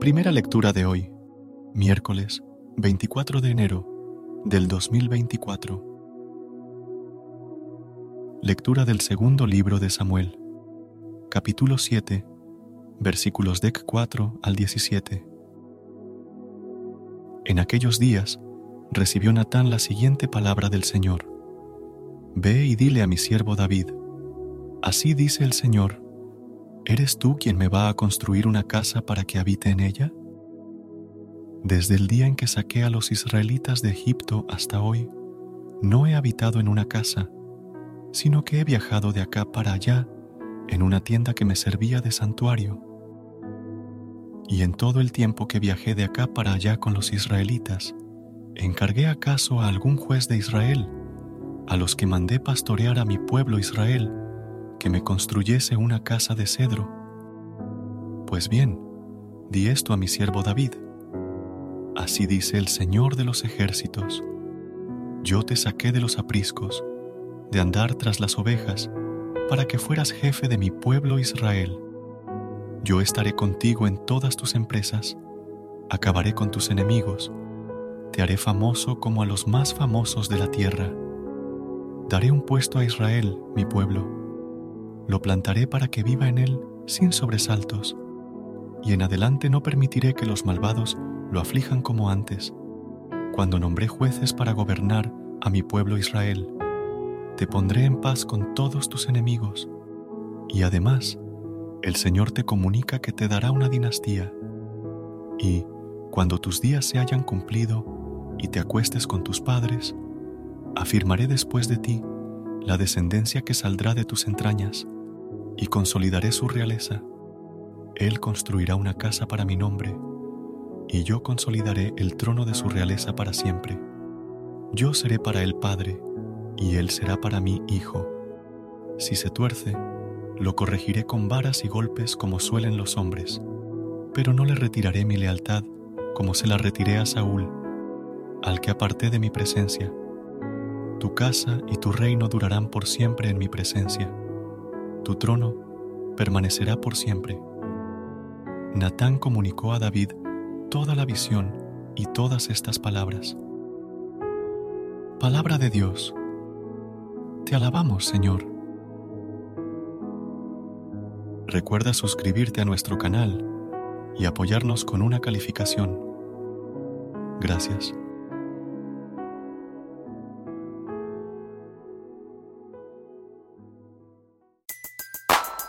Primera lectura de hoy, miércoles 24 de enero del 2024. Lectura del segundo libro de Samuel, capítulo 7, versículos de 4 al 17. En aquellos días recibió Natán la siguiente palabra del Señor. Ve y dile a mi siervo David, así dice el Señor, ¿Eres tú quien me va a construir una casa para que habite en ella? Desde el día en que saqué a los israelitas de Egipto hasta hoy, no he habitado en una casa, sino que he viajado de acá para allá en una tienda que me servía de santuario. Y en todo el tiempo que viajé de acá para allá con los israelitas, ¿encargué acaso a algún juez de Israel, a los que mandé pastorear a mi pueblo Israel, que me construyese una casa de cedro. Pues bien, di esto a mi siervo David. Así dice el Señor de los ejércitos. Yo te saqué de los apriscos, de andar tras las ovejas, para que fueras jefe de mi pueblo Israel. Yo estaré contigo en todas tus empresas, acabaré con tus enemigos, te haré famoso como a los más famosos de la tierra. Daré un puesto a Israel, mi pueblo lo plantaré para que viva en él sin sobresaltos, y en adelante no permitiré que los malvados lo aflijan como antes, cuando nombré jueces para gobernar a mi pueblo Israel. Te pondré en paz con todos tus enemigos, y además el Señor te comunica que te dará una dinastía, y cuando tus días se hayan cumplido y te acuestes con tus padres, afirmaré después de ti la descendencia que saldrá de tus entrañas, y consolidaré su realeza. Él construirá una casa para mi nombre, y yo consolidaré el trono de su realeza para siempre. Yo seré para él padre, y él será para mí hijo. Si se tuerce, lo corregiré con varas y golpes como suelen los hombres, pero no le retiraré mi lealtad como se la retiré a Saúl, al que aparté de mi presencia. Tu casa y tu reino durarán por siempre en mi presencia tu trono permanecerá por siempre. Natán comunicó a David toda la visión y todas estas palabras. Palabra de Dios. Te alabamos, Señor. Recuerda suscribirte a nuestro canal y apoyarnos con una calificación. Gracias.